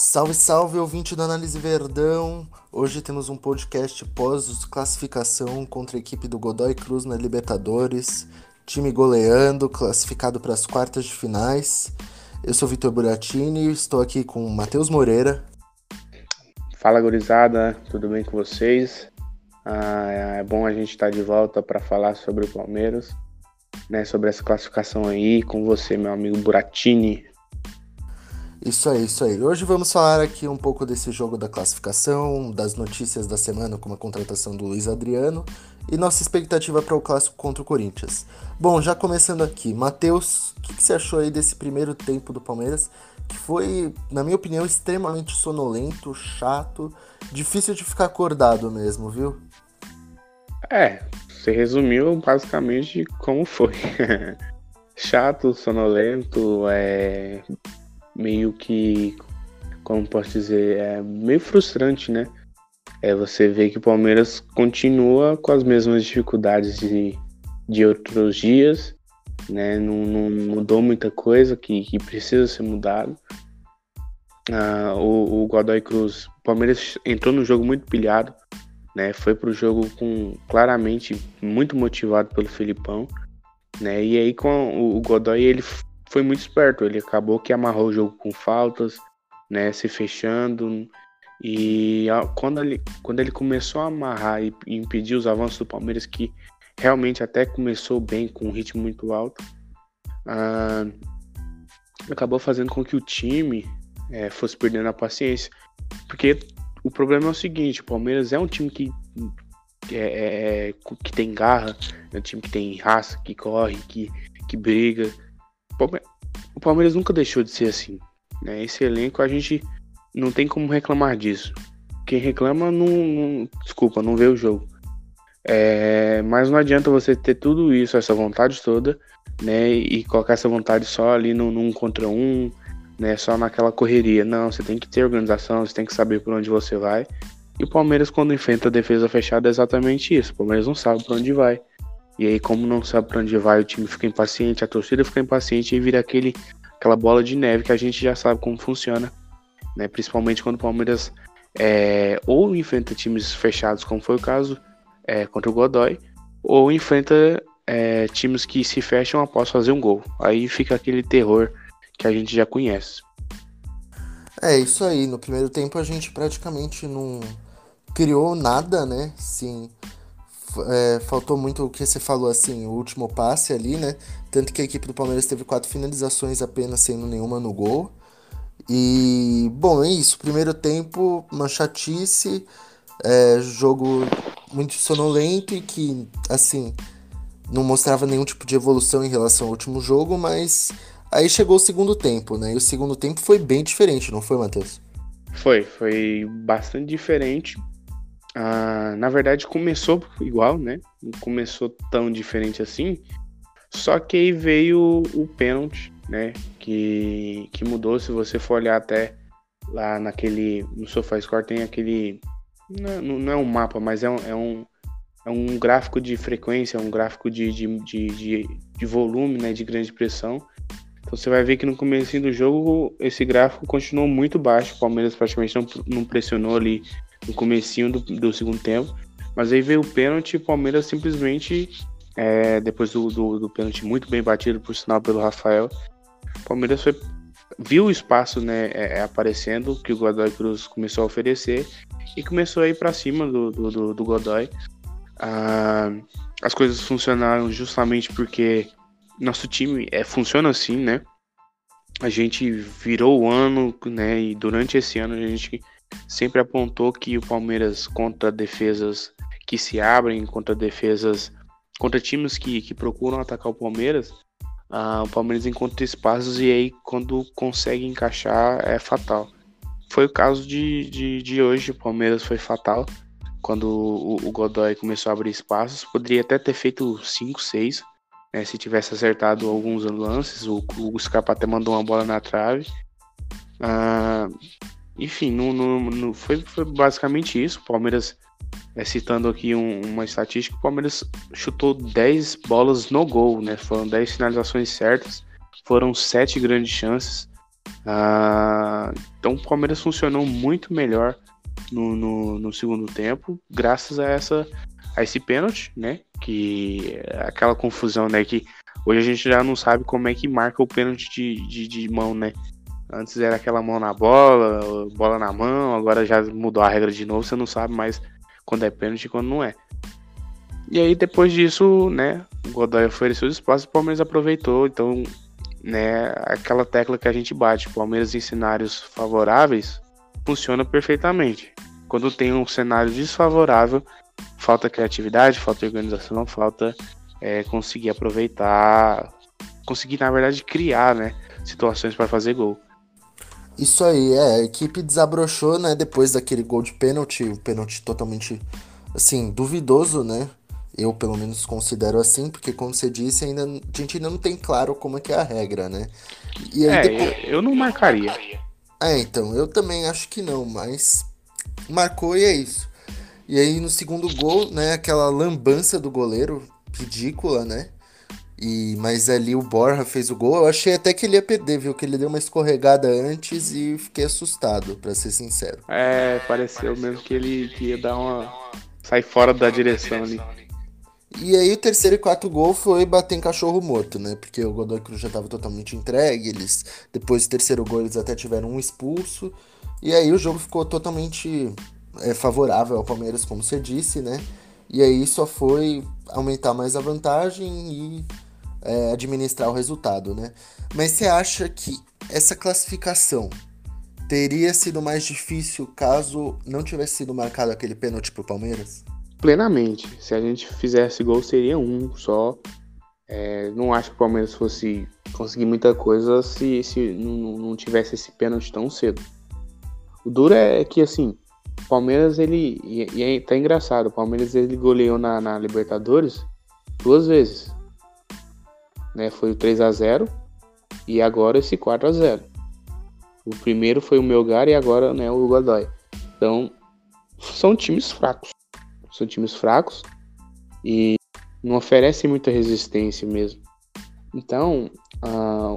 Salve, salve, ouvinte do Análise Verdão! Hoje temos um podcast pós-classificação contra a equipe do Godoy Cruz na Libertadores. Time goleando, classificado para as quartas de finais. Eu sou Vitor Buratini, estou aqui com Matheus Moreira. Fala, gurizada, tudo bem com vocês? Ah, é bom a gente estar de volta para falar sobre o Palmeiras, né, sobre essa classificação aí, com você, meu amigo Buratini. Isso aí, isso aí. Hoje vamos falar aqui um pouco desse jogo da classificação, das notícias da semana, como a contratação do Luiz Adriano e nossa expectativa para o clássico contra o Corinthians. Bom, já começando aqui, Matheus, o que, que, você achou aí desse primeiro tempo do Palmeiras? Que foi, na minha opinião, extremamente sonolento, chato, difícil de ficar acordado mesmo, viu? É, você resumiu basicamente como foi. chato, sonolento, é meio que, como posso dizer, é meio frustrante, né? É você ver que o Palmeiras continua com as mesmas dificuldades de, de outros dias, né? Não, não mudou muita coisa que, que precisa ser mudado. Ah, o, o Godoy Cruz, o Palmeiras entrou no jogo muito pilhado, né? Foi pro jogo com claramente muito motivado pelo Filipão, né? E aí com o, o Godoy ele foi muito esperto. Ele acabou que amarrou o jogo com faltas, né, se fechando. E quando ele, quando ele começou a amarrar e, impedir os avanços do Palmeiras, que realmente até começou bem, com um ritmo muito alto, acabou fazendo com que o time é, fosse perdendo a paciência. Porque o problema é o seguinte: o Palmeiras é um time que, é, é, é que tem garra, é um time que tem raça, que corre, que, que briga o Palmeiras nunca deixou de ser assim. Né? Esse elenco a gente não tem como reclamar disso. Quem reclama não, não desculpa, não vê o jogo. É, mas não adianta você ter tudo isso, essa vontade toda, né? E colocar essa vontade só ali no, num contra um, né? Só naquela correria. Não, você tem que ter organização, você tem que saber por onde você vai. E o Palmeiras, quando enfrenta a defesa fechada, é exatamente isso. O Palmeiras não sabe por onde vai. E aí, como não sabe para onde vai, o time fica impaciente, a torcida fica impaciente e vira aquele, aquela bola de neve que a gente já sabe como funciona. Né? Principalmente quando o Palmeiras é, ou enfrenta times fechados, como foi o caso é, contra o Godoy, ou enfrenta é, times que se fecham após fazer um gol. Aí fica aquele terror que a gente já conhece. É isso aí. No primeiro tempo a gente praticamente não criou nada, né? Sim é, faltou muito o que você falou assim, o último passe ali, né? Tanto que a equipe do Palmeiras teve quatro finalizações apenas, sendo nenhuma no gol. E, bom, é isso. Primeiro tempo, uma chatice, é, jogo muito sonolento e que, assim, não mostrava nenhum tipo de evolução em relação ao último jogo, mas aí chegou o segundo tempo, né? E o segundo tempo foi bem diferente, não foi, Matheus? Foi, foi bastante diferente. Ah, na verdade, começou igual, né? Não começou tão diferente assim. Só que aí veio o pênalti, né? Que, que mudou. Se você for olhar até lá naquele. No SofaScore tem aquele. Não, não é um mapa, mas é um, é um, é um gráfico de frequência, um gráfico de, de, de, de, de volume, né? De grande pressão. Então você vai ver que no começo do jogo esse gráfico continuou muito baixo. O Palmeiras praticamente não, não pressionou ali no comecinho do, do segundo tempo. Mas aí veio o pênalti e o Palmeiras simplesmente, é, depois do, do, do, pênalti muito bem batido, por sinal, pelo Rafael, o Palmeiras foi, viu o espaço né, é, é aparecendo que o Godoy Cruz começou a oferecer e começou a ir para cima do, do, do Godoy. Ah, as coisas funcionaram justamente porque nosso time é, funciona assim, né? A gente virou o ano, né? E durante esse ano a gente sempre apontou que o Palmeiras contra defesas que se abrem, contra defesas, contra times que, que procuram atacar o Palmeiras, uh, o Palmeiras encontra espaços e aí quando consegue encaixar é fatal. Foi o caso de, de, de hoje, o Palmeiras foi fatal. Quando o, o Godoy começou a abrir espaços, poderia até ter feito 5, 6, né, se tivesse acertado alguns lances. O, o Scarpa até mandou uma bola na trave. Uh, enfim, no, no, no, foi, foi basicamente isso. O Palmeiras, é, citando aqui um, uma estatística, o Palmeiras chutou 10 bolas no gol, né? Foram 10 finalizações certas, foram 7 grandes chances. Ah, então o Palmeiras funcionou muito melhor no, no, no, segundo tempo, graças a essa a esse pênalti, né? Que aquela confusão, né? Que hoje a gente já não sabe como é que marca o pênalti de, de, de mão, né? Antes era aquela mão na bola, bola na mão, agora já mudou a regra de novo, você não sabe mais quando é pênalti e quando não é. E aí depois disso, né, o Godoy ofereceu espaço e o Palmeiras aproveitou, então, né, aquela tecla que a gente bate, Palmeiras em cenários favoráveis funciona perfeitamente. Quando tem um cenário desfavorável, falta criatividade, falta organização, falta é, conseguir aproveitar, conseguir na verdade criar, né, situações para fazer gol. Isso aí, é, a equipe desabrochou, né, depois daquele gol de pênalti, o pênalti totalmente, assim, duvidoso, né, eu pelo menos considero assim, porque como você disse, ainda, a gente ainda não tem claro como é que é a regra, né. E aí, é, depois... eu, eu não marcaria. É, então, eu também acho que não, mas marcou e é isso. E aí no segundo gol, né, aquela lambança do goleiro, ridícula, né, e, mas ali o Borja fez o gol. Eu achei até que ele ia perder, viu? Que ele deu uma escorregada antes e fiquei assustado, para ser sincero. É, pareceu mesmo que ele ia dar uma. sair fora da direção ali. E aí o terceiro e quarto gol foi bater em cachorro morto, né? Porque o Godoy Cruz já estava totalmente entregue. Eles. Depois do terceiro gol, eles até tiveram um expulso. E aí o jogo ficou totalmente é, favorável ao Palmeiras, como você disse, né? E aí só foi aumentar mais a vantagem e é, administrar o resultado, né? Mas você acha que essa classificação teria sido mais difícil caso não tivesse sido marcado aquele pênalti pro Palmeiras? Plenamente. Se a gente fizesse gol, seria um só. É, não acho que o Palmeiras fosse conseguir muita coisa se, se não, não tivesse esse pênalti tão cedo. O duro é que, assim, o Palmeiras, ele. E, e tá engraçado, o Palmeiras ele goleou na, na Libertadores duas vezes né? Foi o 3 a 0 e agora esse 4 a 0. O primeiro foi o Melgar e agora, né, o Godoy. Então, são times fracos. São times fracos e não oferecem muita resistência mesmo. Então,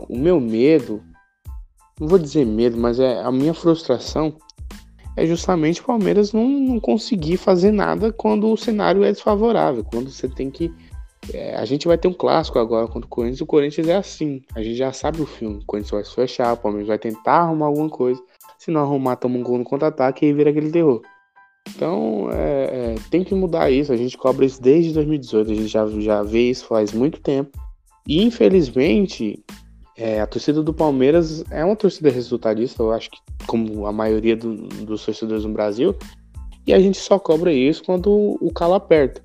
o meu medo, não vou dizer medo, mas é a minha frustração é justamente o Palmeiras não, não conseguir fazer nada quando o cenário é desfavorável, quando você tem que é, a gente vai ter um clássico agora contra o Corinthians. O Corinthians é assim. A gente já sabe o filme. O Corinthians vai se fechar, o Palmeiras vai tentar arrumar alguma coisa. Se não arrumar, toma um gol no contra-ataque e vira aquele terror. Então, é, é, tem que mudar isso. A gente cobra isso desde 2018. A gente já, já vê isso faz muito tempo. E, infelizmente, é, a torcida do Palmeiras é uma torcida resultadista. Eu acho que, como a maioria do, dos torcedores no Brasil. E a gente só cobra isso quando o calo aperta.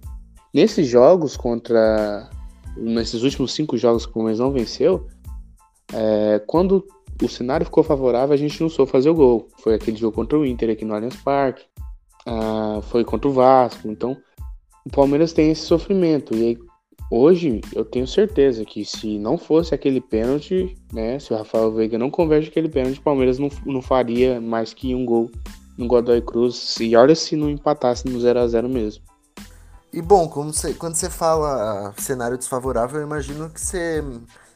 Nesses jogos contra. Nesses últimos cinco jogos que o Palmeiras não venceu, é, quando o cenário ficou favorável, a gente não soube fazer o gol. Foi aquele jogo contra o Inter aqui no Allianz Parque, ah, foi contra o Vasco. Então, o Palmeiras tem esse sofrimento. E aí, hoje, eu tenho certeza que se não fosse aquele pênalti, né, se o Rafael Veiga não converte aquele pênalti, o Palmeiras não, não faria mais que um gol no Godoy Cruz. E olha se não empatasse no 0 a 0 mesmo. E bom, você, quando você fala cenário desfavorável, eu imagino que você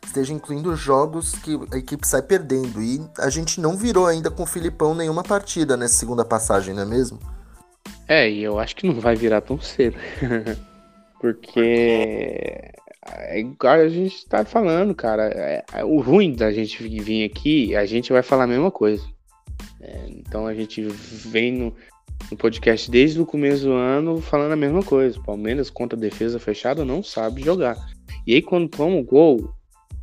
esteja incluindo jogos que a equipe sai perdendo. E a gente não virou ainda com o Filipão nenhuma partida nessa segunda passagem, não é mesmo? É, e eu acho que não vai virar tão cedo. Porque é igual a gente tá falando, cara. É, é, o ruim da gente vir aqui, a gente vai falar a mesma coisa. É, então a gente vem no, no podcast desde o começo do ano falando a mesma coisa. Palmeiras contra a defesa fechada não sabe jogar. E aí quando toma o gol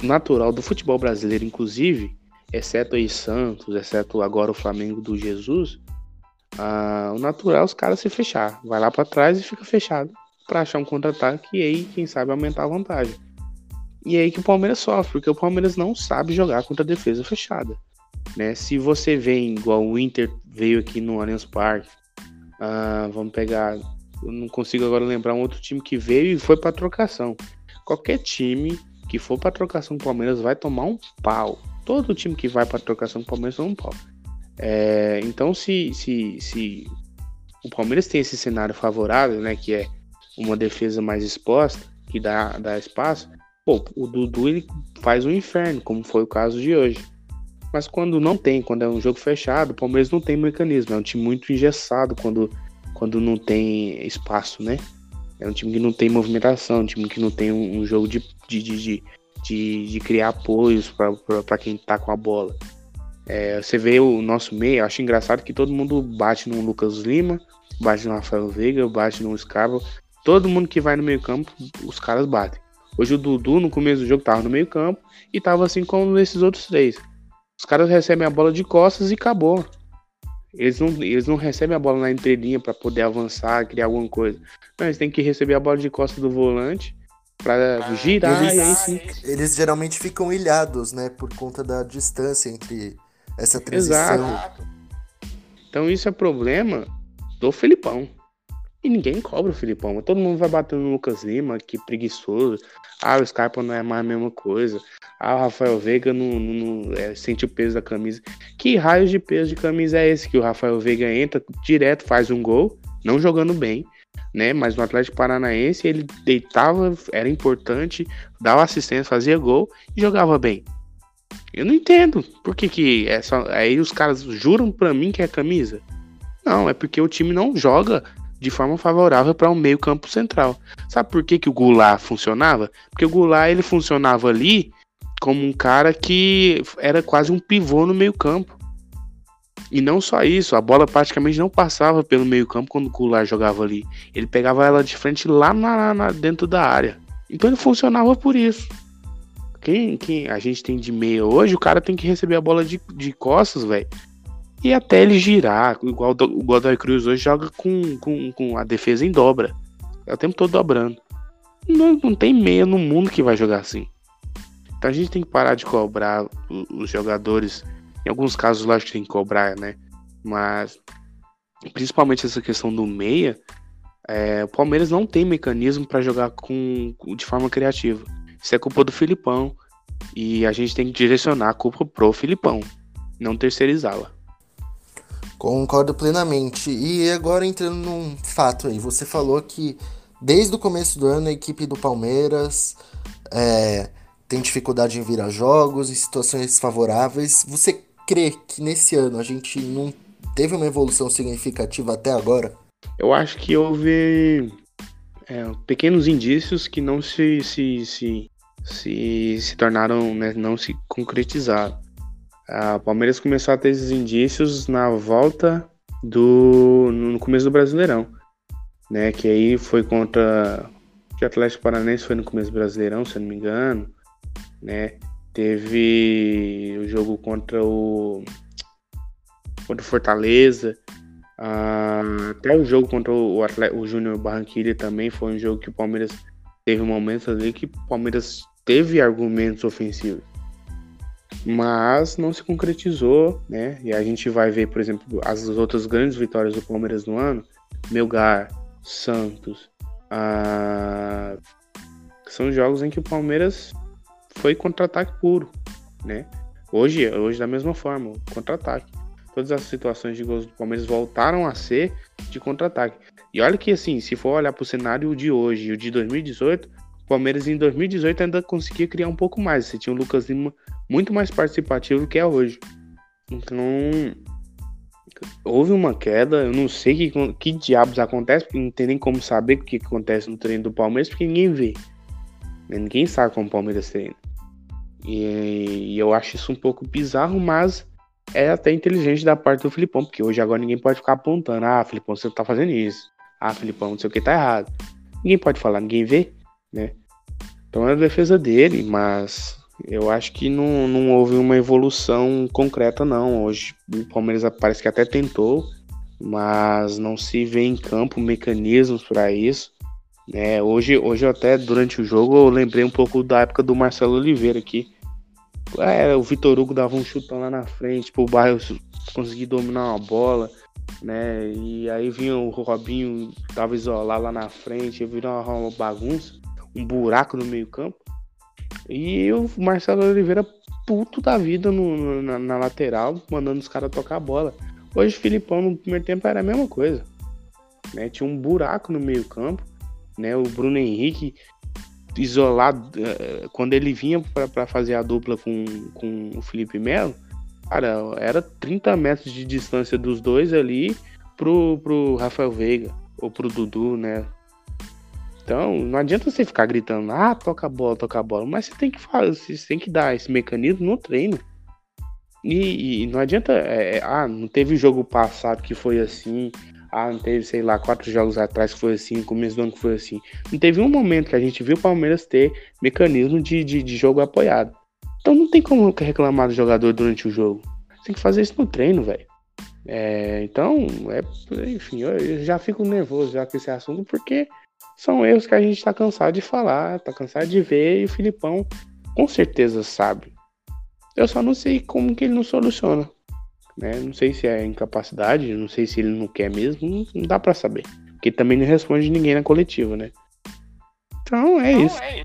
natural do futebol brasileiro, inclusive, exceto aí Santos, exceto agora o Flamengo do Jesus, ah, o natural é os caras se fechar. Vai lá para trás e fica fechado para achar um contra-ataque e aí, quem sabe, aumentar a vantagem. E é aí que o Palmeiras sofre, porque o Palmeiras não sabe jogar contra a defesa fechada. Né? Se você vê igual o Inter veio aqui no Allianz Parque, ah, vamos pegar. Eu não consigo agora lembrar um outro time que veio e foi para trocação. Qualquer time que for para trocação do Palmeiras vai tomar um pau. Todo time que vai para trocação do Palmeiras toma um pau. É, então, se, se, se o Palmeiras tem esse cenário favorável, né, que é uma defesa mais exposta, que dá, dá espaço, pô, o Dudu ele faz um inferno, como foi o caso de hoje. Mas quando não tem, quando é um jogo fechado, o Palmeiras não tem mecanismo. É um time muito engessado quando, quando não tem espaço, né? É um time que não tem movimentação, um time que não tem um, um jogo de, de, de, de, de criar apoios para quem tá com a bola. É, você vê o nosso meio, acho engraçado que todo mundo bate no Lucas Lima, bate no Rafael Veiga, bate no Scarpa. Todo mundo que vai no meio campo, os caras batem. Hoje o Dudu, no começo do jogo, tava no meio campo e tava assim como esses outros três. Os caras recebem a bola de costas e acabou. Eles não, eles não recebem a bola na entrelinha para poder avançar, criar alguma coisa. Não, eles têm que receber a bola de costas do volante para girar eles, e aí sim. Eles geralmente ficam ilhados, né? Por conta da distância entre essa transição. Exato. Então isso é problema do Filipão. E ninguém cobra o Filipão. Todo mundo vai batendo no Lucas Lima, que preguiçoso. Ah, o Scarpa não é mais a mesma coisa. Ah, o Rafael Veiga não, não, não é, sente o peso da camisa. Que raio de peso de camisa é esse que o Rafael Veiga entra direto, faz um gol, não jogando bem, né? Mas no Atlético Paranaense ele deitava, era importante, dava assistência, fazia gol e jogava bem. Eu não entendo. Por que, que é só. Aí os caras juram pra mim que é camisa? Não, é porque o time não joga de forma favorável para um meio-campo central. Sabe por que, que o Goulart funcionava? Porque o Goulart ele funcionava ali como um cara que era quase um pivô no meio-campo. E não só isso, a bola praticamente não passava pelo meio-campo quando o Goulart jogava ali. Ele pegava ela de frente lá na, na, dentro da área. Então ele funcionava por isso. Quem, quem a gente tem de meia hoje, o cara tem que receber a bola de, de costas, velho. E até ele girar, igual o Godoy Cruz hoje joga com, com, com a defesa em dobra. É o tempo todo dobrando. Não, não tem meia no mundo que vai jogar assim. Então a gente tem que parar de cobrar os jogadores. Em alguns casos, lógico que tem que cobrar, né? Mas principalmente essa questão do meia, é, o Palmeiras não tem mecanismo para jogar com, de forma criativa. Isso é culpa do Filipão. E a gente tem que direcionar a culpa pro Filipão, não terceirizá-la. Concordo plenamente. E agora entrando num fato aí, você falou que desde o começo do ano a equipe do Palmeiras é, tem dificuldade em virar jogos, em situações favoráveis. Você crê que nesse ano a gente não teve uma evolução significativa até agora? Eu acho que houve é, pequenos indícios que não se, se, se, se, se tornaram, né, não se concretizaram. A Palmeiras começou a ter esses indícios na volta do no começo do Brasileirão, né? Que aí foi contra o Atlético Paranaense foi no começo do Brasileirão, se eu não me engano, né? Teve o jogo contra o contra o Fortaleza, ah, até o jogo contra o, o Júnior Barranquilla também foi um jogo que o Palmeiras teve momentos ali que o Palmeiras teve argumentos ofensivos mas não se concretizou, né? E a gente vai ver, por exemplo, as outras grandes vitórias do Palmeiras no ano, Melgar, Santos, a... são jogos em que o Palmeiras foi contra-ataque puro, né? Hoje, hoje da mesma forma, contra-ataque. Todas as situações de gols do Palmeiras voltaram a ser de contra-ataque. E olha que assim, se for olhar para o cenário de hoje e o de 2018, o Palmeiras em 2018 ainda conseguia criar um pouco mais. Você tinha o Lucas Lima muito mais participativo do que é hoje. Então, houve uma queda. Eu não sei que, que diabos acontece, não tem nem como saber o que acontece no treino do Palmeiras, porque ninguém vê. Ninguém sabe como o Palmeiras treina. E, e eu acho isso um pouco bizarro, mas é até inteligente da parte do Filipão, porque hoje agora ninguém pode ficar apontando. Ah, Filipão, você tá fazendo isso. Ah, Filipão, não sei o que tá errado. Ninguém pode falar, ninguém vê né? Então é a defesa dele, mas eu acho que não, não houve uma evolução concreta, não. Hoje o Palmeiras parece que até tentou, mas não se vê em campo mecanismos para isso. Né? Hoje, hoje até durante o jogo eu lembrei um pouco da época do Marcelo Oliveira aqui. É, o Vitor Hugo dava um chutão lá na frente, pro bairro conseguir dominar uma bola, né? E aí vinha o Robinho, tava isolado lá na frente, virou uma, bagunça um buraco no meio-campo. E o Marcelo Oliveira, puto da vida no, na, na, lateral, mandando os caras tocar a bola. Hoje o Filipão no primeiro tempo era a mesma coisa. Né? Tinha um buraco no meio-campo. Né? O Bruno Henrique isolado. Uh, quando ele vinha para fazer a dupla com, com o Felipe Melo, Cara, era 30 metros de distância dos dois ali pro, pro Rafael Veiga, ou pro Dudu, né? Então, não adianta você ficar gritando, ah, toca a bola, toca a bola. Mas você tem que fazer, você tem que dar esse mecanismo no treino. E, e não adianta, é, é, ah, não teve jogo passado que foi assim, ah, não teve, sei lá, quatro jogos atrás que foi assim, começo do ano que foi assim. Não teve um momento que a gente viu o Palmeiras ter mecanismo de, de, de jogo apoiado. Então não tem como reclamar do jogador durante o jogo. Tem que fazer isso no treino, velho. É, então, é, enfim, eu, eu, já fico nervoso já com esse assunto, porque são erros que a gente tá cansado de falar, tá cansado de ver, e o Filipão com certeza sabe. Eu só não sei como que ele não soluciona. Né? Não sei se é incapacidade, não sei se ele não quer mesmo, não, não dá para saber. Porque também não responde ninguém na coletiva, né? Então é isso. É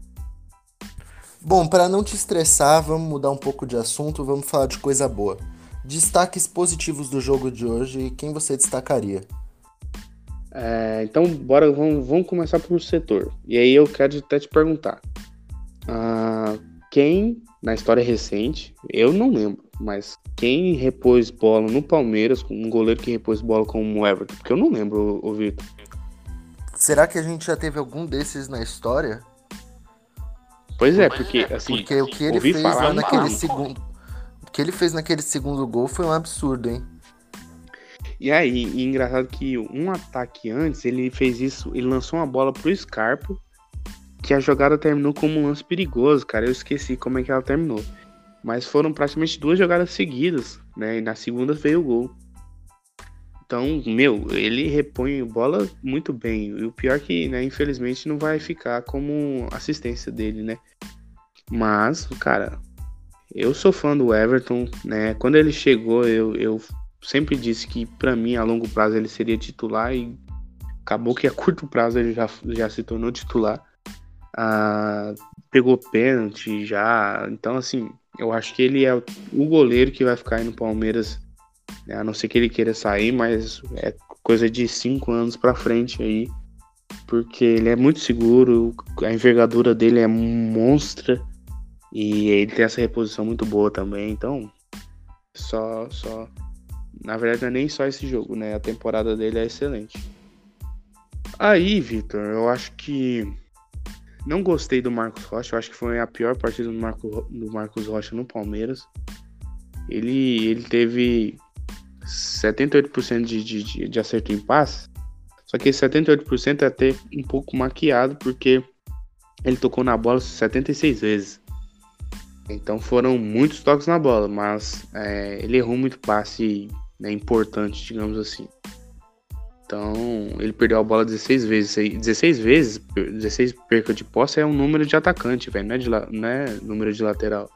Bom, para não te estressar, vamos mudar um pouco de assunto, vamos falar de coisa boa. Destaques positivos do jogo de hoje e quem você destacaria? É, então, bora, vamos, vamos começar por setor. E aí eu quero até te perguntar: uh, quem na história recente, eu não lembro, mas quem repôs bola no Palmeiras, um goleiro que repôs bola como o Everton? Porque eu não lembro, o Vitor. Será que a gente já teve algum desses na história? Pois é, porque assim. Porque o que ele fez lá naquele segundo. O que ele fez naquele segundo gol foi um absurdo, hein? E aí, e engraçado que um ataque antes, ele fez isso, ele lançou uma bola pro Scarpa que a jogada terminou como um lance perigoso, cara. Eu esqueci como é que ela terminou. Mas foram praticamente duas jogadas seguidas, né? E na segunda veio o gol. Então, meu, ele repõe bola muito bem. E o pior que, né, infelizmente, não vai ficar como assistência dele, né? Mas, cara, eu sou fã do Everton, né? Quando ele chegou, eu, eu sempre disse que, para mim, a longo prazo, ele seria titular e acabou que a curto prazo ele já, já se tornou titular ah, pegou pênalti já. Então, assim, eu acho que ele é o goleiro que vai ficar aí no Palmeiras, né? a não ser que ele queira sair, mas é coisa de cinco anos para frente aí, porque ele é muito seguro, a envergadura dele é monstra e ele tem essa reposição muito boa também. Então, só, só, na verdade, não é nem só esse jogo, né? A temporada dele é excelente. Aí, Vitor, eu acho que não gostei do Marcos Rocha, eu acho que foi a pior partida do, Marco, do Marcos Rocha no Palmeiras. Ele, ele teve 78% de, de, de acerto em passe, só que esse 78% é até um pouco maquiado, porque ele tocou na bola 76 vezes. Então foram muitos toques na bola, mas é, ele errou muito passe né, importante, digamos assim. Então, ele perdeu a bola 16 vezes. 16 vezes, 16 perca de posse é um número de atacante, velho, não, é de, não é número de lateral.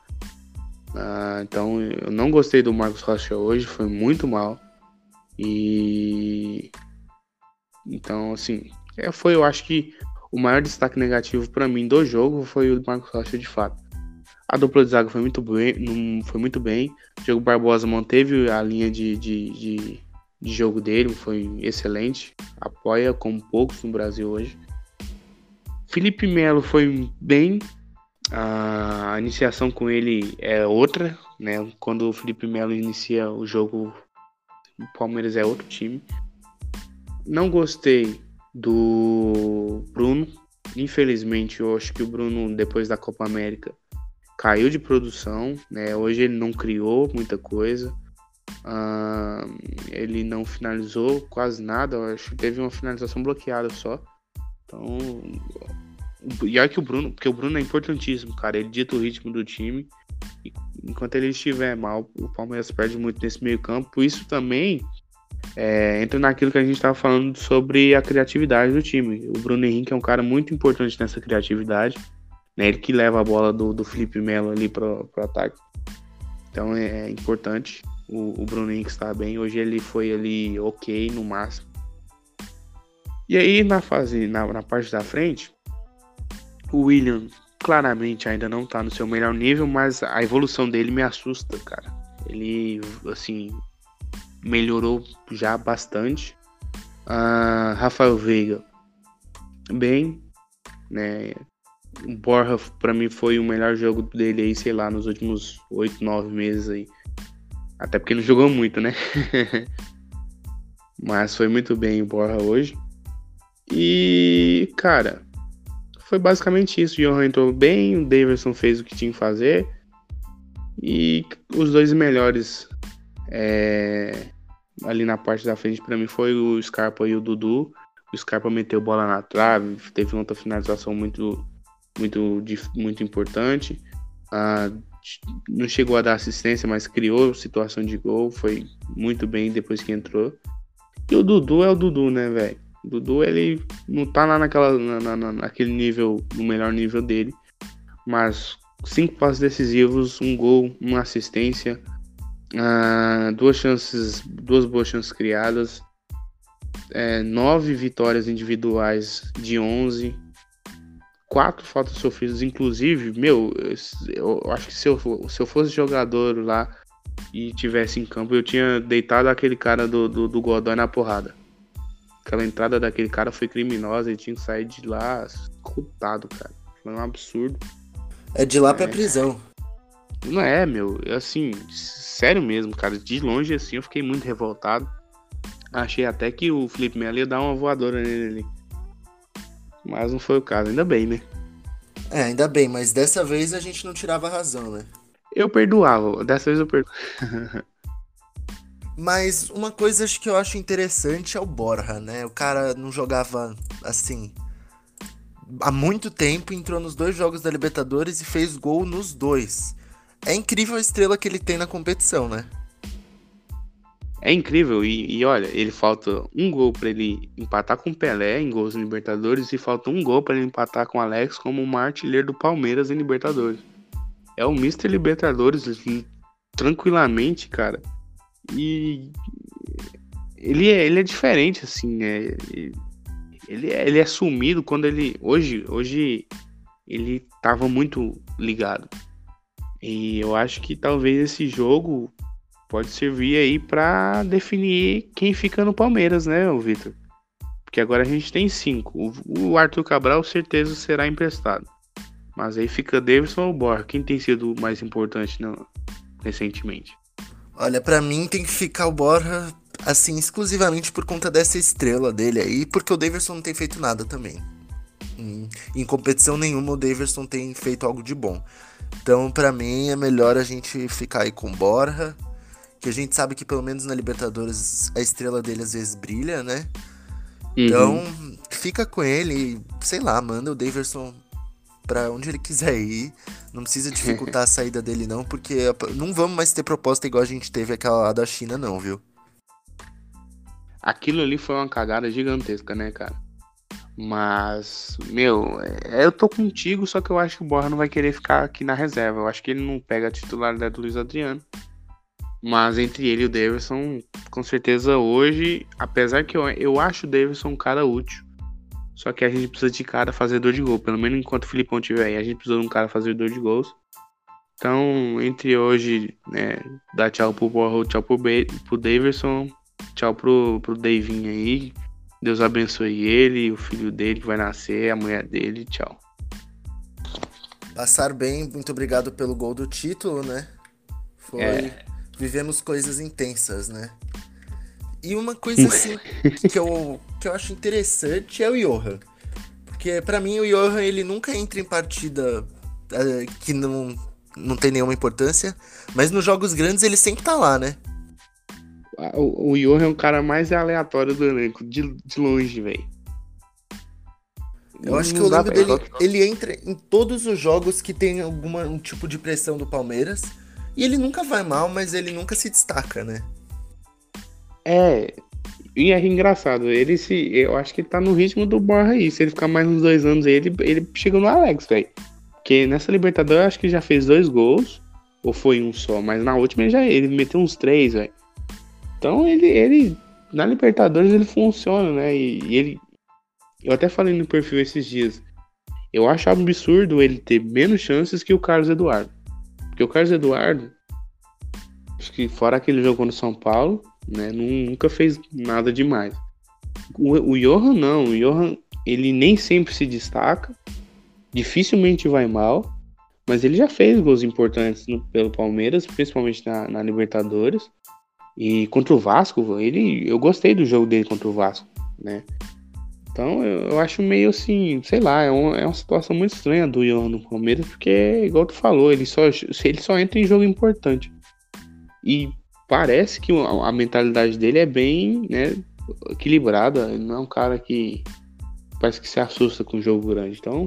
Ah, então, eu não gostei do Marcos Rocha hoje, foi muito mal. E. Então, assim, é, foi, eu acho que o maior destaque negativo para mim do jogo foi o do Marcos Rocha de fato. A dupla de zaga foi muito bem, foi muito bem. O Diego Barbosa manteve a linha de, de, de de jogo dele, foi excelente. Apoia como poucos no Brasil hoje. Felipe Melo foi bem. A iniciação com ele é outra, né? Quando o Felipe Melo inicia o jogo, o Palmeiras é outro time. Não gostei do Bruno. Infelizmente, eu acho que o Bruno, depois da Copa América, caiu de produção. Né? Hoje ele não criou muita coisa. Uh, ele não finalizou quase nada, acho que teve uma finalização bloqueada só. Então, e olha que o Bruno, porque o Bruno é importantíssimo, cara. Ele dita o ritmo do time. E enquanto ele estiver mal, o Palmeiras perde muito nesse meio-campo. Isso também é, entra naquilo que a gente estava falando sobre a criatividade do time. O Bruno Henrique é um cara muito importante nessa criatividade. Né? Ele que leva a bola do, do Felipe Melo ali para o ataque. Então é, é importante o, o Bruno Henrique está bem. Hoje ele foi ali ok no máximo. E aí na fase, na, na parte da frente, o William claramente ainda não tá no seu melhor nível, mas a evolução dele me assusta, cara. Ele, assim, melhorou já bastante. Uh, Rafael Veiga, bem, né? O Borja, para mim, foi o melhor jogo dele aí, sei lá, nos últimos 8, 9 meses aí. Até porque ele jogou muito, né? Mas foi muito bem o Borra hoje. E, cara, foi basicamente isso. O Johan entrou bem, o Davidson fez o que tinha que fazer. E os dois melhores é, ali na parte da frente para mim foi o Scarpa e o Dudu. O Scarpa meteu bola na trave, teve outra finalização muito, muito, muito importante. Ah, não chegou a dar assistência, mas criou situação de gol. Foi muito bem depois que entrou. E o Dudu é o Dudu, né, velho? O Dudu, ele não tá lá naquela, na, na, naquele nível, no melhor nível dele. Mas cinco passos decisivos, um gol, uma assistência, uh, duas chances, duas boas chances criadas, é, nove vitórias individuais de 11, quatro faltas sofridas, inclusive, meu, eu, eu acho que se eu, se eu fosse jogador lá e tivesse em campo, eu tinha deitado aquele cara do, do, do Godoy na porrada. Aquela entrada daquele cara foi criminosa e tinha que sair de lá escutado, cara. Foi um absurdo. É de lá é. pra prisão. Não é, meu. Assim, sério mesmo, cara. De longe, assim, eu fiquei muito revoltado. Achei até que o Felipe Melo ia dar uma voadora nele ali. Mas não foi o caso, ainda bem, né? É, ainda bem, mas dessa vez a gente não tirava a razão, né? Eu perdoava, dessa vez eu perdoava. mas uma coisa que eu acho interessante é o Borja, né? O cara não jogava assim há muito tempo, entrou nos dois jogos da Libertadores e fez gol nos dois. É incrível a estrela que ele tem na competição, né? É incrível, e, e olha, ele falta um gol para ele empatar com o Pelé em gols em Libertadores e falta um gol para ele empatar com o Alex como o artilheiro do Palmeiras em Libertadores. É o Mr. Libertadores tranquilamente, cara. E ele é, ele é diferente, assim, é, ele, é, ele é sumido quando ele. Hoje, hoje ele tava muito ligado. E eu acho que talvez esse jogo pode servir aí para definir quem fica no Palmeiras, né, Vitor? Porque agora a gente tem cinco. O Arthur Cabral certeza será emprestado. Mas aí fica Davidson ou Borja. Quem tem sido o mais importante recentemente? Olha, para mim tem que ficar o Borja assim, exclusivamente por conta dessa estrela dele aí, porque o Davidson não tem feito nada também. Em, em competição nenhuma, o Davidson tem feito algo de bom. Então, para mim, é melhor a gente ficar aí com Borja, que a gente sabe que pelo menos na Libertadores a estrela dele às vezes brilha, né? Uhum. Então, fica com ele, sei lá, manda o Davidson para onde ele quiser ir. Não precisa dificultar a saída dele, não, porque não vamos mais ter proposta igual a gente teve aquela lá da China, não, viu? Aquilo ali foi uma cagada gigantesca, né, cara? Mas, meu, é, eu tô contigo, só que eu acho que o Borja não vai querer ficar aqui na reserva. Eu acho que ele não pega a titularidade do Luiz Adriano. Mas entre ele e o Davidson, com certeza hoje, apesar que eu, eu acho o Davidson um cara útil. Só que a gente precisa de cara fazedor de gol. Pelo menos enquanto o Filipão estiver aí, a gente precisa de um cara fazedor de gols. Então, entre hoje, né, dar tchau pro Borja, tchau pro, pro Davidson, tchau pro, pro Davinho aí. Deus abençoe ele, o filho dele que vai nascer, a mulher dele, tchau. Passar bem, muito obrigado pelo gol do título, né? Foi. É. Vivemos coisas intensas, né? E uma coisa assim que, eu, que eu acho interessante é o Johan. Porque para mim o Johan ele nunca entra em partida uh, que não, não tem nenhuma importância, mas nos jogos grandes ele sempre tá lá, né? O, o Johan é o cara mais aleatório do elenco, de, de longe, velho. Eu acho que eu lembro dele. Ele entra em todos os jogos que tem algum um tipo de pressão do Palmeiras. E ele nunca vai mal, mas ele nunca se destaca, né? É. E é engraçado, ele se. Eu acho que ele tá no ritmo do Borra aí. Se ele ficar mais uns dois anos aí, ele, ele chega no Alex, velho. Porque nessa Libertadores eu acho que já fez dois gols. Ou foi um só, mas na última ele já ele meteu uns três, velho. Então ele, ele. Na Libertadores ele funciona, né? E, e ele. Eu até falei no perfil esses dias. Eu acho absurdo ele ter menos chances que o Carlos Eduardo. Porque o Carlos Eduardo, acho que fora aquele jogo no São Paulo, né, nunca fez nada demais. O, o Johan não, o Johan ele nem sempre se destaca, dificilmente vai mal, Mas ele já fez gols importantes no, pelo Palmeiras, principalmente na, na, Libertadores. E contra o Vasco, ele, eu gostei do jogo dele contra o Vasco, né? Então eu, eu acho meio assim, sei lá, é, um, é uma situação muito estranha do Ian no Palmeiras, porque, igual tu falou, ele só, ele só entra em jogo importante. E parece que a, mentalidade dele é bem né, equilibrada. Ele não é um cara que parece que se assusta com o jogo grande. Então,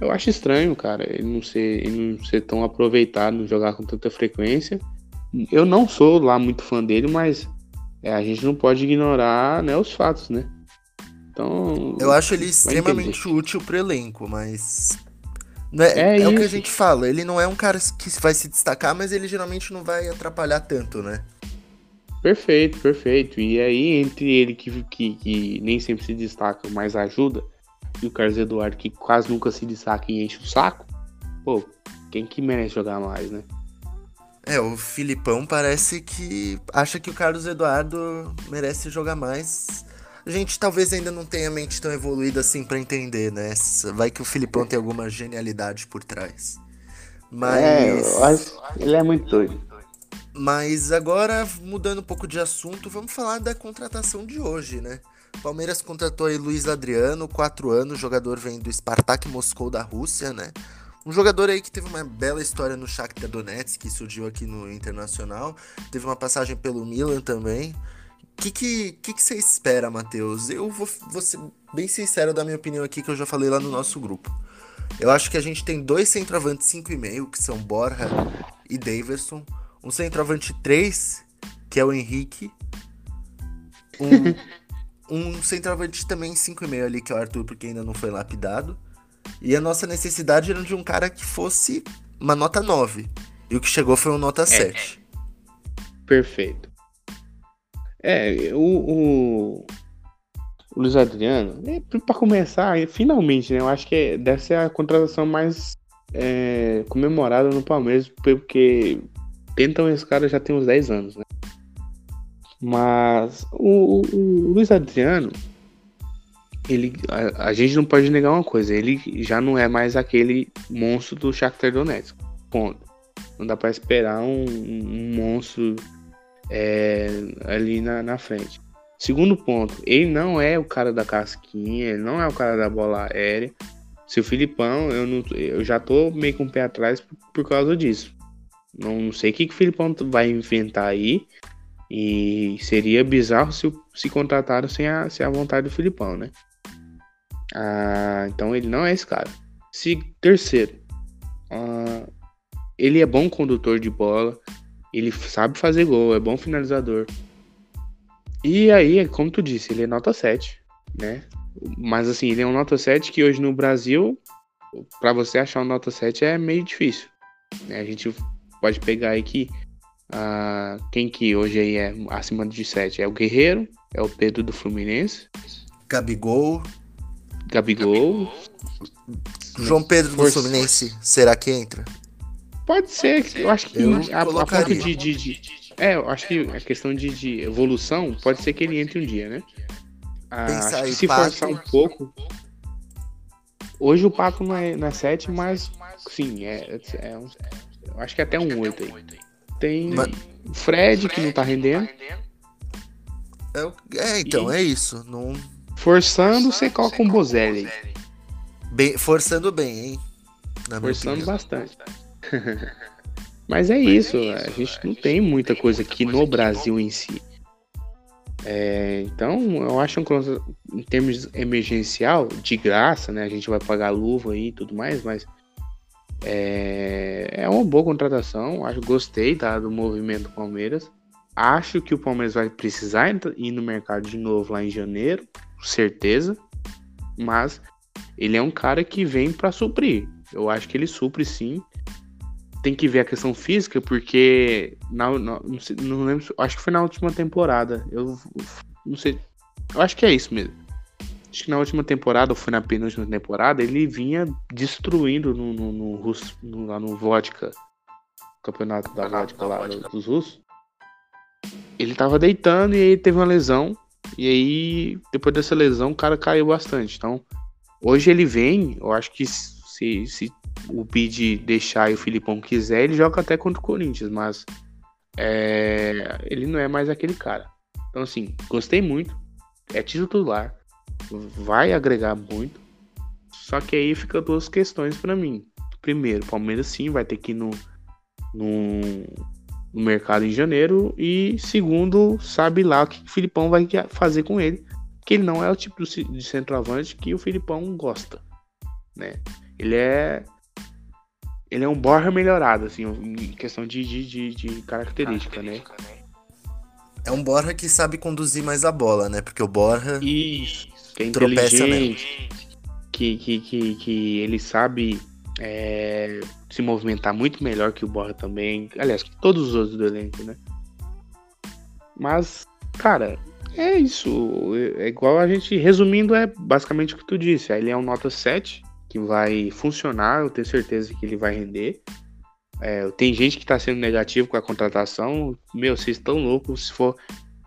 eu acho estranho, cara, ele não ser, ele não ser tão aproveitado, jogar com tanta frequência. Eu não sou lá muito fã dele, mas é, a gente não pode ignorar né, os fatos, né? Então. Eu acho ele extremamente útil pro elenco, mas. É, é, é o que a gente fala, ele não é um cara que vai se destacar, mas ele geralmente não vai atrapalhar tanto, né? Perfeito, perfeito. E aí, entre ele que, que, que nem sempre se destaca, mas ajuda, e o Carlos Eduardo que quase nunca se destaca e enche o saco, pô, quem que merece jogar mais, né? É, o Filipão parece que acha que o Carlos Eduardo merece jogar mais a gente talvez ainda não tenha a mente tão evoluída assim para entender, né? Vai que o Filipão tem alguma genialidade por trás. Mas. É, ele é muito doido. Mas agora, mudando um pouco de assunto, vamos falar da contratação de hoje, né? Palmeiras contratou aí Luiz Adriano, 4 anos, jogador vem do Spartak Moscou da Rússia, né? Um jogador aí que teve uma bela história no Shakhtar Donetsk, que surgiu aqui no Internacional. Teve uma passagem pelo Milan também. O que, que, que, que você espera, Matheus? Eu vou, vou ser bem sincero da minha opinião aqui, que eu já falei lá no nosso grupo. Eu acho que a gente tem dois centroavantes 5,5, que são Borja e Daverson. Um centroavante 3, que é o Henrique. Um, um centroavante também 5,5 ali, que é o Arthur, porque ainda não foi lapidado. E a nossa necessidade era de um cara que fosse uma nota 9. E o que chegou foi uma nota é. 7. Perfeito. É, o, o, o Luiz Adriano, é, para começar, finalmente, né? Eu acho que deve ser a contratação mais é, comemorada no Palmeiras, porque tentam esse cara já tem uns 10 anos, né? Mas o, o, o Luiz Adriano, ele, a, a, gente não pode negar uma coisa, ele já não é mais aquele monstro do Shakhtar Donetsk. Ponto. Não dá para esperar um, um monstro é, ali na, na frente. Segundo ponto, ele não é o cara da casquinha, ele não é o cara da bola aérea. Se o Filipão, eu, não, eu já tô meio com o pé atrás por, por causa disso. Não sei o que, que o Filipão vai inventar aí. E seria bizarro se, se contrataram sem a, sem a vontade do Filipão, né? Ah, então ele não é esse cara. Se, terceiro, ah, ele é bom condutor de bola. Ele sabe fazer gol, é bom finalizador. E aí, como tu disse, ele é nota 7, né? Mas assim, ele é um nota 7 que hoje no Brasil, para você achar um nota 7 é meio difícil. Né? A gente pode pegar aí que uh, quem que hoje aí é acima de 7 é o Guerreiro, é o Pedro do Fluminense. Gabigol. Gabigol. João Pedro do Fluminense, será que entra? Pode ser, eu acho que eu a, a falta de, de, de, É, eu acho que a questão de, de, evolução pode ser que ele entre um dia, né? Ah, acho que se Pato... forçar um pouco. Hoje o Pato não é, não é 7, mas sim, é, é um, eu acho que é até um 8 aí. Tem o Fred que não tá rendendo. É, é então, e... é isso. Não... Forçando, você coloca um Bozelli. Bem, forçando bem, hein? forçando bastante. Mas é isso, a gente não tem muita coisa aqui no Brasil em si. É, então, eu acho que em termos emergencial, de graça, né? A gente vai pagar luva aí e tudo mais, mas é, é uma boa contratação. Acho gostei tá, do movimento Palmeiras. Acho que o Palmeiras vai precisar ir no mercado de novo lá em janeiro, certeza. Mas ele é um cara que vem para suprir. Eu acho que ele supre sim tem que ver a questão física, porque na, na, não, sei, não, lembro, acho que foi na última temporada. Eu não sei. Eu acho que é isso mesmo. Acho que na última temporada, ou foi na penúltima temporada, ele vinha destruindo no, no, no, Russo, no lá no Vodka, campeonato da Vodka lá dos russos. Ele tava deitando e aí teve uma lesão. E aí, depois dessa lesão, o cara caiu bastante. Então, hoje ele vem, eu acho que Se, se o Bid deixar e o Filipão quiser, ele joga até contra o Corinthians, mas é, ele não é mais aquele cara. Então, assim, gostei muito. É titular. Vai agregar muito. Só que aí fica duas questões para mim. Primeiro, o Palmeiras sim vai ter que ir no, no, no, mercado em janeiro. E segundo, sabe lá o que o Filipão vai fazer com ele. Que ele não é o tipo de centroavante que o Filipão gosta. Né? Ele é ele é um Borja melhorado, assim, em questão de, de, de, de característica, né? É um Borja que sabe conduzir mais a bola, né? Porque o Borja Isso, que é inteligente, que, que, que, que ele sabe é, se movimentar muito melhor que o Borja também. Aliás, que todos os outros do elenco, né? Mas, cara, é isso. É igual a gente, resumindo, é basicamente o que tu disse. Ele é um nota 7 que vai funcionar, eu tenho certeza que ele vai render. É, tem gente que está sendo negativo com a contratação. Meu, vocês estão loucos. Se for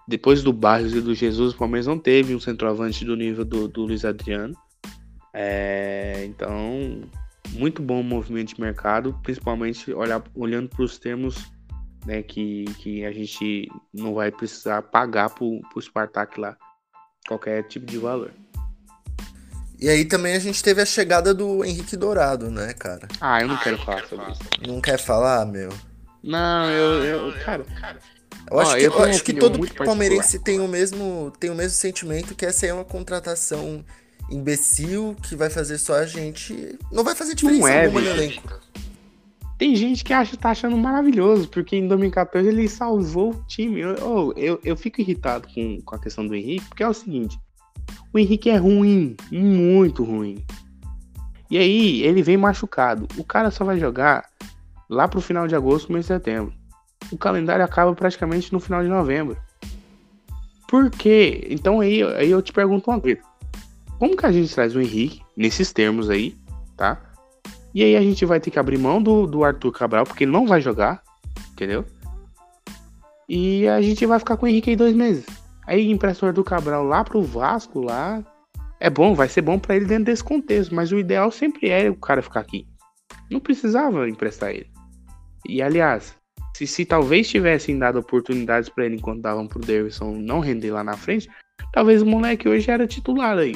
depois do Barrios e do Jesus, o Palmeiras não teve um centroavante do nível do, do Luiz Adriano. É, então, muito bom o movimento de mercado, principalmente olhar, olhando para os termos né, que, que a gente não vai precisar pagar para o Spartak lá qualquer tipo de valor. E aí também a gente teve a chegada do Henrique Dourado, né, cara? Ah, eu não quero falar sobre isso. Não quer falar, meu? Não, eu, eu cara. Eu acho, que, eu acho que todo palmeirense tem o, mesmo, tem o mesmo sentimento que essa é uma contratação imbecil que vai fazer só a gente. Não vai fazer diferença não é, no elenco. Tem gente que acha, tá achando maravilhoso, porque em 2014 ele salvou o time. Eu, eu, eu fico irritado com, com a questão do Henrique, porque é o seguinte: o Henrique é ruim, muito ruim. E aí ele vem machucado. O cara só vai jogar lá pro final de agosto, mês de setembro. O calendário acaba praticamente no final de novembro. Por quê? Então aí, aí eu te pergunto uma coisa. Como que a gente traz o Henrique nesses termos aí, tá? E aí a gente vai ter que abrir mão do, do Arthur Cabral, porque ele não vai jogar, entendeu? E a gente vai ficar com o Henrique aí dois meses. Aí empresta o Arthur Cabral lá pro Vasco lá. É bom, vai ser bom para ele dentro desse contexto, mas o ideal sempre é o cara ficar aqui. Não precisava emprestar ele. E aliás, se, se talvez tivessem dado oportunidades para ele enquanto davam pro Davidson não render lá na frente, talvez o moleque hoje era titular aí.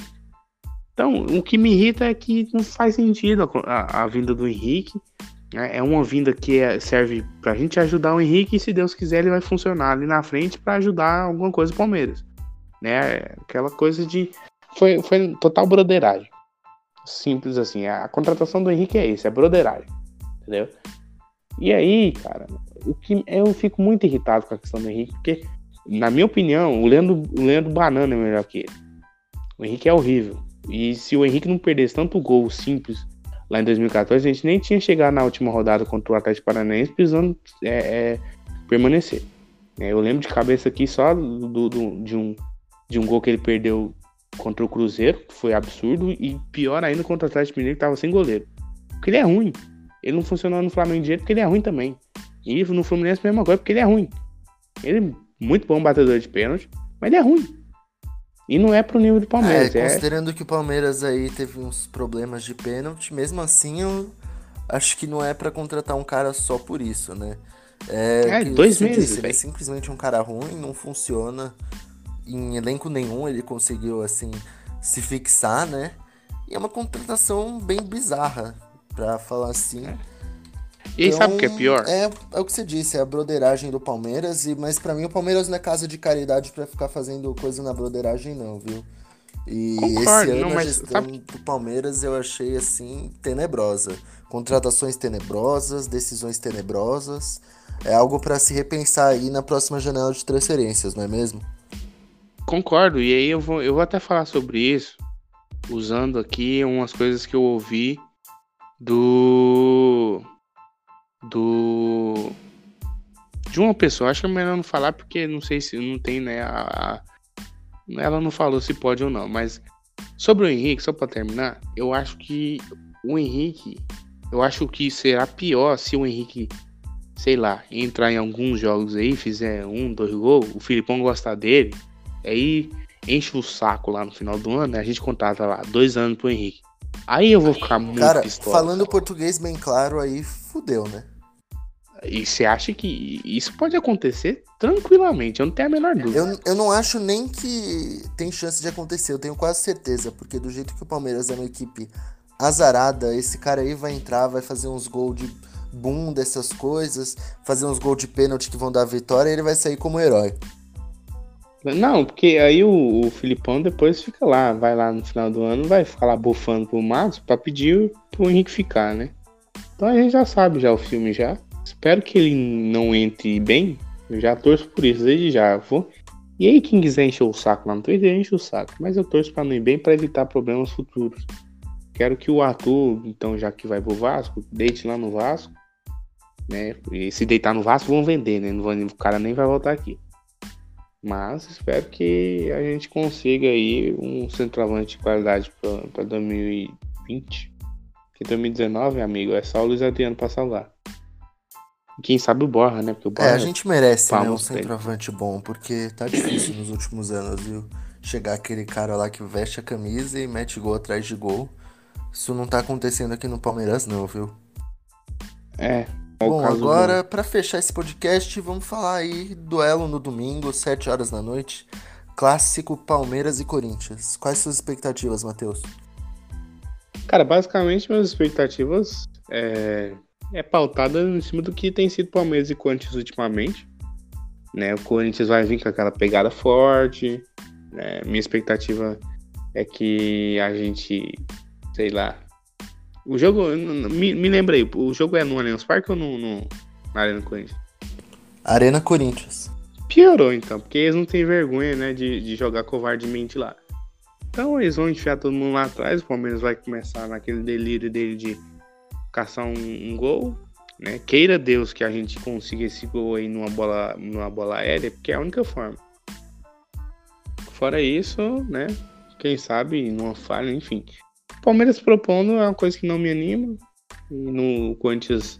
Então, o que me irrita é que não faz sentido a, a, a vinda do Henrique. É, é uma vinda que é, serve pra gente ajudar o Henrique e se Deus quiser ele vai funcionar ali na frente para ajudar alguma coisa o Palmeiras. Né? Aquela coisa de foi, foi total broderagem. Simples assim. A contratação do Henrique é isso, é broderagem. Entendeu? E aí, cara, o que eu fico muito irritado com a questão do Henrique, porque, na minha opinião, o Leandro, o Leandro Banana é melhor que ele. O Henrique é horrível. E se o Henrique não perdesse tanto gol simples lá em 2014, a gente nem tinha chegado na última rodada contra o Atlético Paranaense precisando é, é, permanecer. É, eu lembro de cabeça aqui só do, do, de, um, de um gol que ele perdeu contra o Cruzeiro, que foi absurdo, e pior ainda contra o Atlético Mineiro, que tava sem goleiro. Porque ele é ruim. Ele não funcionou no Flamengo direito porque ele é ruim também. E no Fluminense mesma coisa, porque ele é ruim. Ele é muito bom batedor de pênalti, mas ele é ruim. E não é pro nível do Palmeiras. É, é, considerando que o Palmeiras aí teve uns problemas de pênalti, mesmo assim eu acho que não é para contratar um cara só por isso, né? É, é dois meses. Disse, ele é simplesmente um cara ruim, não funciona em elenco nenhum, ele conseguiu assim se fixar, né? E é uma contratação bem bizarra, para falar assim. É. E então, sabe o que é pior? É, é o que você disse, é a broderagem do Palmeiras, e, mas para mim o Palmeiras não é casa de caridade para ficar fazendo coisa na broderagem, não, viu? E Concordo, esse ano não, a gestão sabe... do Palmeiras eu achei assim tenebrosa. Contratações tenebrosas, decisões tenebrosas. É algo para se repensar aí na próxima janela de transferências, não é mesmo? Concordo, e aí eu vou, eu vou até falar sobre isso, usando aqui umas coisas que eu ouvi do do de uma pessoa. Acho que é melhor não falar porque não sei se não tem, né? A, a, ela não falou se pode ou não, mas sobre o Henrique, só para terminar, eu acho que o Henrique, eu acho que será pior se o Henrique, sei lá, entrar em alguns jogos aí, fizer um, dois gols, o Filipão gostar dele, aí enche o saco lá no final do ano, né? a gente contrata lá dois anos pro Henrique. Aí eu vou ficar muito Cara, pistola. falando português bem claro, aí fudeu, né? E você acha que isso pode acontecer tranquilamente? Eu não tenho a menor dúvida. Eu, eu não acho nem que tem chance de acontecer, eu tenho quase certeza, porque do jeito que o Palmeiras é uma equipe azarada, esse cara aí vai entrar, vai fazer uns gols de boom dessas coisas, fazer uns gols de pênalti que vão dar vitória e ele vai sair como herói. Não, porque aí o, o Filipão depois fica lá, vai lá no final do ano, vai ficar lá bufando pro Matos pra pedir pro Henrique ficar, né? Então a gente já sabe já o filme já. Espero que ele não entre bem. Eu já torço por isso, desde já. Vou... E aí, quem quiser encher o saco lá no Twitter, enche o saco. Mas eu torço pra não ir bem pra evitar problemas futuros. Quero que o Arthur, então, já que vai pro Vasco, deite lá no Vasco. Né? E se deitar no Vasco, vão vender, né? Não vão, o cara nem vai voltar aqui. Mas espero que a gente consiga aí um centroavante de qualidade para 2020. Porque 2019, amigo, é só o Luiz Adriano pra salvar. Quem sabe o Borra, né? Porque o Borra É, a gente merece, né, um centroavante bom, porque tá difícil nos últimos anos, viu? Chegar aquele cara lá que veste a camisa e mete gol atrás de gol. Isso não tá acontecendo aqui no Palmeiras, não, viu? É. é Bom, agora, pra fechar esse podcast, vamos falar aí duelo no domingo, 7 horas da noite. Clássico Palmeiras e Corinthians. Quais suas expectativas, Matheus? Cara, basicamente minhas expectativas é, é pautada em cima do que tem sido Palmeiras e Corinthians ultimamente. Né? O Corinthians vai vir com aquela pegada forte. né? Minha expectativa é que a gente, sei lá. O jogo, me, me lembrei, o jogo é no Allianz Parque ou no, no, na Arena Corinthians? Arena Corinthians. Piorou então, porque eles não têm vergonha, né, de, de jogar covardemente lá. Então eles vão enfiar todo mundo lá atrás, o Palmeiras vai começar naquele delírio dele de caçar um, um gol, né? Queira Deus que a gente consiga esse gol aí numa bola, numa bola aérea, porque é a única forma. Fora isso, né? Quem sabe numa falha, enfim. Palmeiras propondo é uma coisa que não me anima. No Corinthians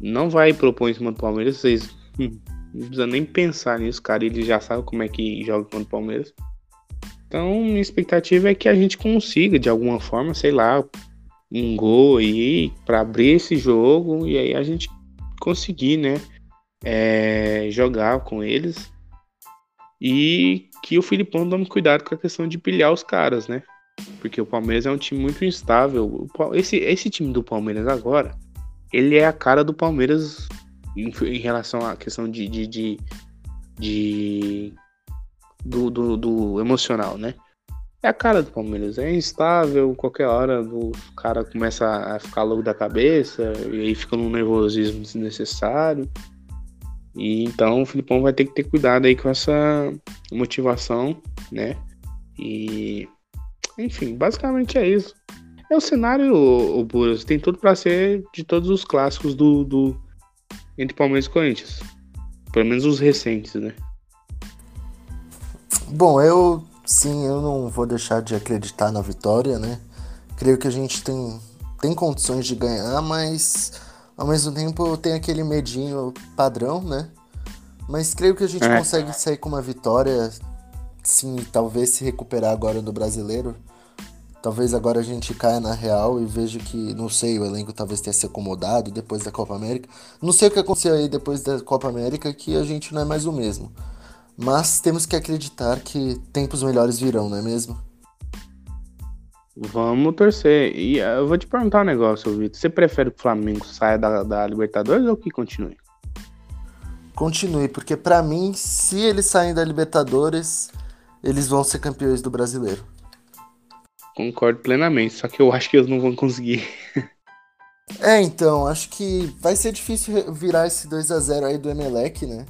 não vai propor em cima do Palmeiras, vocês hum, não precisa nem pensar nisso, cara. Ele já sabe como é que joga contra o Palmeiras. Então, minha expectativa é que a gente consiga, de alguma forma, sei lá, um gol aí para abrir esse jogo e aí a gente conseguir, né, é, jogar com eles. E que o Filipão tome cuidado com a questão de pilhar os caras, né? Porque o Palmeiras é um time muito instável. Esse, esse time do Palmeiras agora, ele é a cara do Palmeiras em, em relação à questão de, de, de, de- do, do, do emocional, né? É a cara do Palmeiras, é instável, qualquer hora o cara começa a ficar louco da cabeça e aí fica num nervosismo desnecessário. E então o Filipão vai ter que ter cuidado aí com essa motivação, né? E enfim, basicamente é isso. É o cenário, o Buras, tem tudo pra ser de todos os clássicos do, do entre Palmeiras e Corinthians. Pelo menos os recentes, né? Bom, eu sim, eu não vou deixar de acreditar na vitória, né? Creio que a gente tem, tem condições de ganhar, mas ao mesmo tempo tenho aquele medinho padrão, né? Mas creio que a gente É. consegue sair com uma vitória, sim, talvez se recuperar agora do brasileiro. Talvez agora a gente caia na real e veja que, não sei, o elenco talvez tenha se acomodado depois da Copa América. Não sei o que aconteceu aí depois da Copa América, que a gente não é mais o mesmo. Mas temos que acreditar que tempos melhores virão, não é mesmo? Vamos torcer. E eh, eu vou te perguntar um negócio, Vitor. Você prefere que o Flamengo saia da, da Libertadores ou que continue? Continue, porque pra mim, se eles saem da Libertadores, eles vão ser campeões do brasileiro. Concordo plenamente, só que eu acho que eles não vão conseguir. É, então, acho que vai ser difícil virar esse 2 a 0 aí do Emelec, né?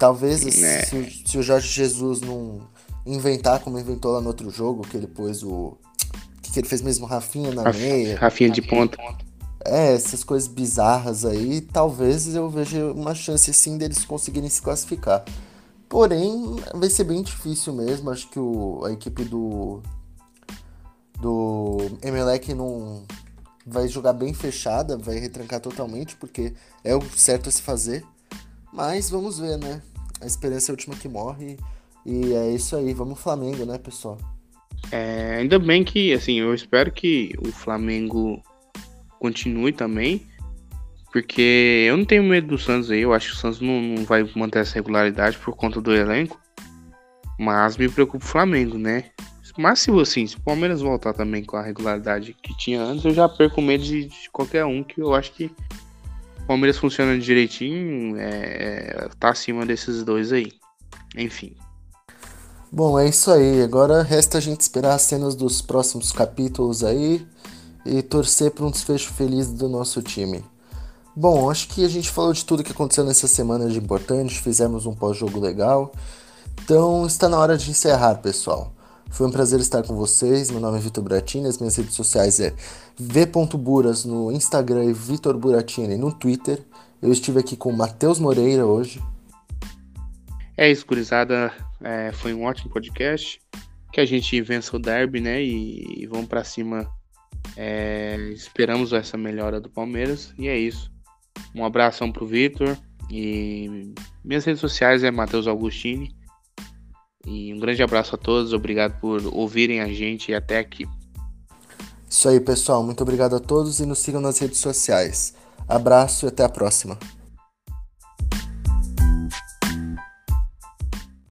Talvez É. se, o- se o Jorge Jesus não inventar como inventou lá no outro jogo, que ele pôs o. Que, que ele fez mesmo? Rafinha na meia. Rafinha de ponta. É, essas coisas bizarras aí, talvez eu veja uma chance sim deles conseguirem se classificar. Porém, vai ser bem difícil mesmo. Acho que o, a equipe do. Do Emelec não vai jogar bem fechada, vai retrancar totalmente, porque é o certo a se fazer. Mas vamos ver, né? A esperança é a última que morre. E é isso aí. Vamos Flamengo, né, pessoal? É, ainda bem que, assim, eu espero que o Flamengo continue também, porque eu não tenho medo do Santos aí, eu acho que o Santos não, não vai manter essa regularidade por conta do elenco, mas me preocupa o Flamengo, né? Mas se assim, se o Palmeiras voltar também com a regularidade que tinha antes, eu já perco medo de, de qualquer um, que eu acho que Palmeiras funciona direitinho, é, tá acima desses dois aí. Enfim. Bom, é isso aí. Agora resta a gente esperar as cenas dos próximos capítulos aí e torcer para um desfecho feliz do nosso time. Bom, acho que a gente falou de tudo que aconteceu nessa semana de importante, fizemos um pós-jogo legal. Então está na hora de encerrar, pessoal. Foi um prazer estar com vocês. Meu nome é Vitor Buratini, as minhas redes sociais é v.buras no Instagram e Vitor Buratini no Twitter. Eu estive aqui com o Matheus Moreira hoje. É isso, gurizada. É, foi um ótimo podcast. Que a gente vença o derby, né? E, e vamos para cima. É, esperamos essa melhora do Palmeiras. E é isso. Um abração pro Vitor. E minhas redes sociais é Matheus Augustini. E um grande abraço a todos, obrigado por ouvirem a gente até aqui. Isso aí, pessoal. Muito obrigado a todos e nos sigam nas redes sociais. Abraço e até a próxima.